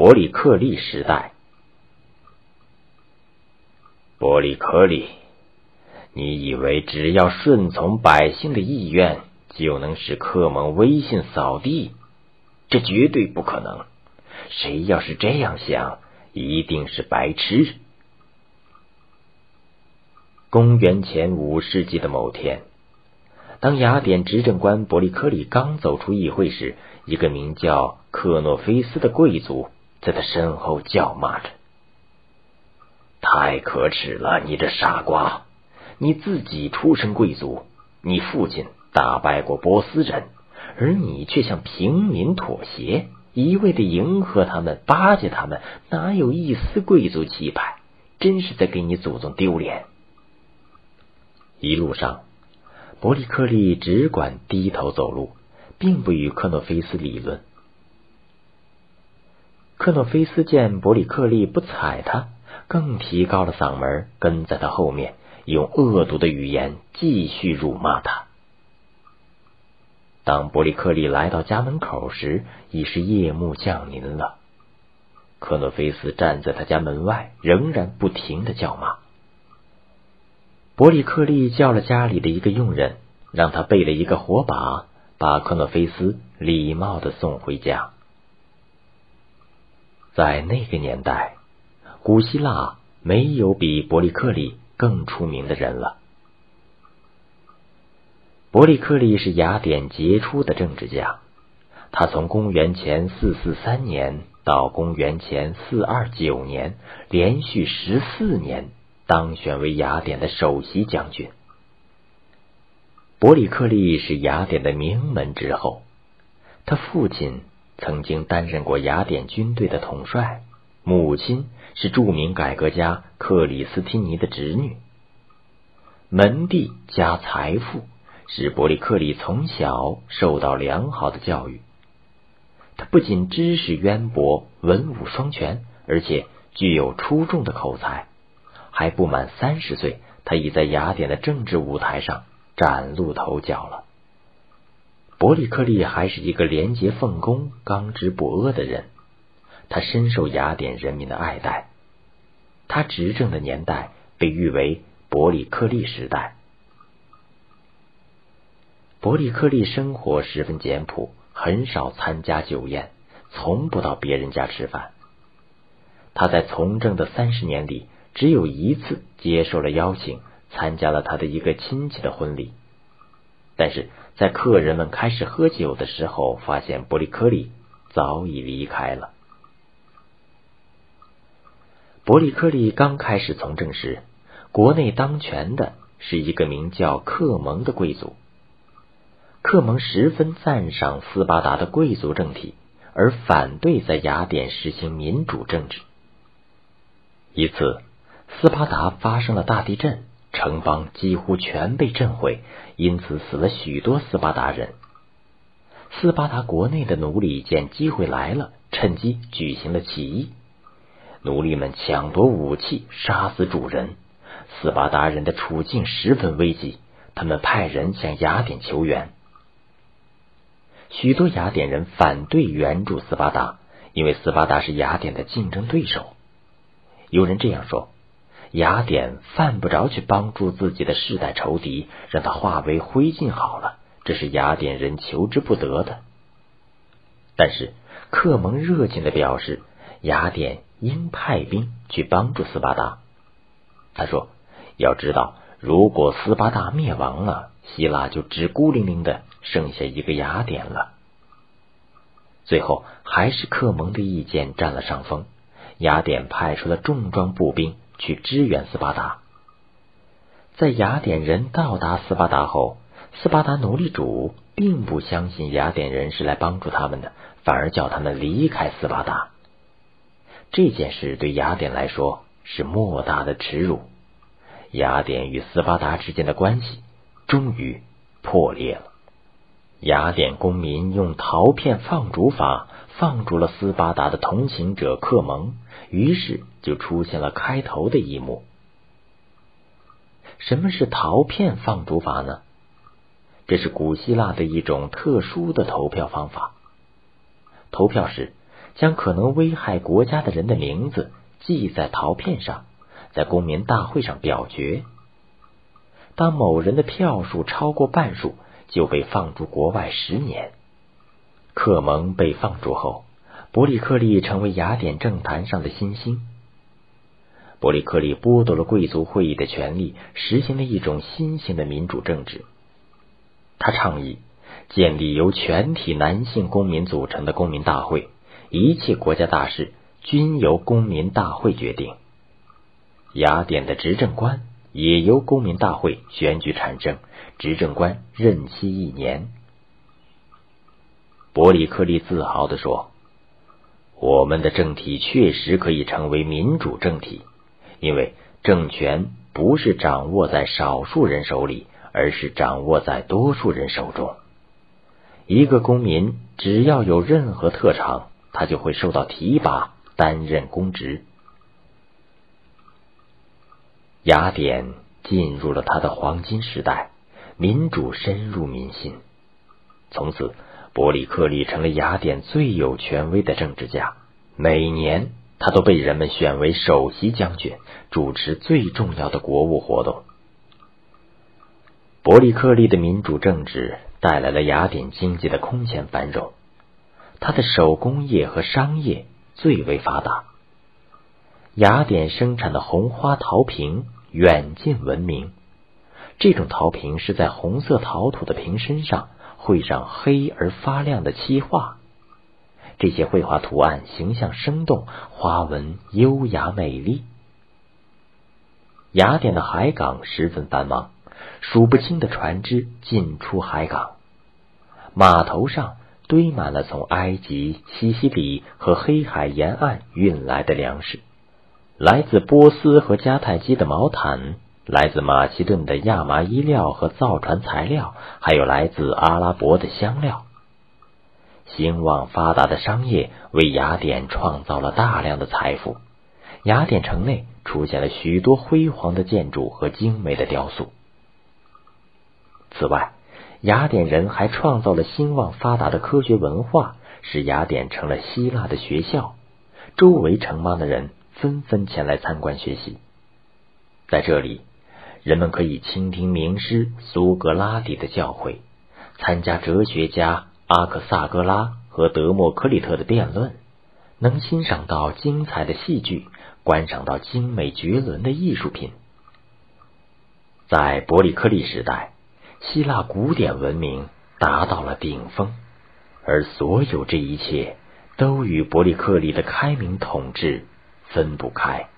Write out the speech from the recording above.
伯里克利时代。伯里克利，你以为只要顺从百姓的意愿，就能使克蒙威信扫地？这绝对不可能。谁要是这样想，一定是白痴。公元前五世纪的某天，当雅典执政官伯利克里刚走出议会时，一个名叫克诺菲斯的贵族在他身后叫骂着：“太可耻了！你这傻瓜！你自己出身贵族，你父亲打败过波斯人，而你却向平民妥协。”一味的迎合他们，巴结他们，哪有一丝贵族气派？真是在给你祖宗丢脸！一路上，伯利克利只管低头走路，并不与克诺菲斯理论。克诺菲斯见伯里克利不睬他，更提高了嗓门，跟在他后面，用恶毒的语言继续辱骂他。当伯里克利来到家门口时，已是夜幕降临了。克诺菲斯站在他家门外，仍然不停的叫骂。伯里克利叫了家里的一个佣人，让他备了一个火把，把克诺菲斯礼貌的送回家。在那个年代，古希腊没有比伯利克利更出名的人了。伯利克利是雅典杰出的政治家，他从公元前四四三年到公元前四二九年，连续十四年当选为雅典的首席将军。伯里克利是雅典的名门之后，他父亲曾经担任过雅典军队的统帅，母亲是著名改革家克里斯汀尼的侄女，门第加财富。使伯利克利从小受到良好的教育。他不仅知识渊博、文武双全，而且具有出众的口才。还不满三十岁，他已在雅典的政治舞台上崭露头角了。伯利克利还是一个廉洁奉公、刚直不阿的人，他深受雅典人民的爱戴。他执政的年代被誉为伯利克利时代。伯利克利生活十分简朴，很少参加酒宴，从不到别人家吃饭。他在从政的三十年里，只有一次接受了邀请，参加了他的一个亲戚的婚礼。但是在客人们开始喝酒的时候，发现伯利克利早已离开了。伯利克利刚开始从政时，国内当权的是一个名叫克蒙的贵族。克蒙十分赞赏斯巴达的贵族政体，而反对在雅典实行民主政治。一次，斯巴达发生了大地震，城邦几乎全被震毁，因此死了许多斯巴达人。斯巴达国内的奴隶见机会来了，趁机举行了起义。奴隶们抢夺武器，杀死主人。斯巴达人的处境十分危急，他们派人向雅典求援。许多雅典人反对援助斯巴达，因为斯巴达是雅典的竞争对手。有人这样说：雅典犯不着去帮助自己的世代仇敌，让他化为灰烬好了，这是雅典人求之不得的。但是克蒙热情的表示，雅典应派兵去帮助斯巴达。他说：要知道，如果斯巴达灭亡了，希腊就只孤零零的。剩下一个雅典了。最后还是克蒙的意见占了上风。雅典派出了重装步兵去支援斯巴达。在雅典人到达斯巴达后，斯巴达奴隶主并不相信雅典人是来帮助他们的，反而叫他们离开斯巴达。这件事对雅典来说是莫大的耻辱。雅典与斯巴达之间的关系终于破裂了。雅典公民用陶片放逐法放逐了斯巴达的同行者克蒙，于是就出现了开头的一幕。什么是陶片放逐法呢？这是古希腊的一种特殊的投票方法。投票时，将可能危害国家的人的名字记在陶片上，在公民大会上表决。当某人的票数超过半数，就被放逐国外十年。克蒙被放逐后，伯里克利成为雅典政坛上的新星。伯里克利剥夺了贵族会议的权利，实行了一种新型的民主政治。他倡议建立由全体男性公民组成的公民大会，一切国家大事均由公民大会决定。雅典的执政官也由公民大会选举产生，执政官任期一年。伯里克利自豪地说：“我们的政体确实可以成为民主政体。”因为政权不是掌握在少数人手里，而是掌握在多数人手中。一个公民只要有任何特长，他就会受到提拔，担任公职。雅典进入了他的黄金时代，民主深入民心。从此，伯里克利成了雅典最有权威的政治家。每年。他都被人们选为首席将军，主持最重要的国务活动。伯里克利的民主政治带来了雅典经济的空前繁荣，他的手工业和商业最为发达。雅典生产的红花陶瓶远近闻名，这种陶瓶是在红色陶土的瓶身上绘上黑而发亮的漆画。这些绘画图案形象生动，花纹优雅美丽。雅典的海港十分繁忙，数不清的船只进出海港，码头上堆满了从埃及、西西里和黑海沿岸运来的粮食，来自波斯和迦太基的毛毯，来自马其顿的亚麻衣料和造船材料，还有来自阿拉伯的香料。兴旺发达的商业为雅典创造了大量的财富，雅典城内出现了许多辉煌的建筑和精美的雕塑。此外，雅典人还创造了兴旺发达的科学文化，使雅典成了希腊的学校，周围城邦的人纷纷前来参观学习。在这里，人们可以倾听名师苏格拉底的教诲，参加哲学家。阿克萨格拉和德谟克利特的辩论，能欣赏到精彩的戏剧，观赏到精美绝伦的艺术品。在伯里克利时代，希腊古典文明达到了顶峰，而所有这一切都与伯里克利的开明统治分不开。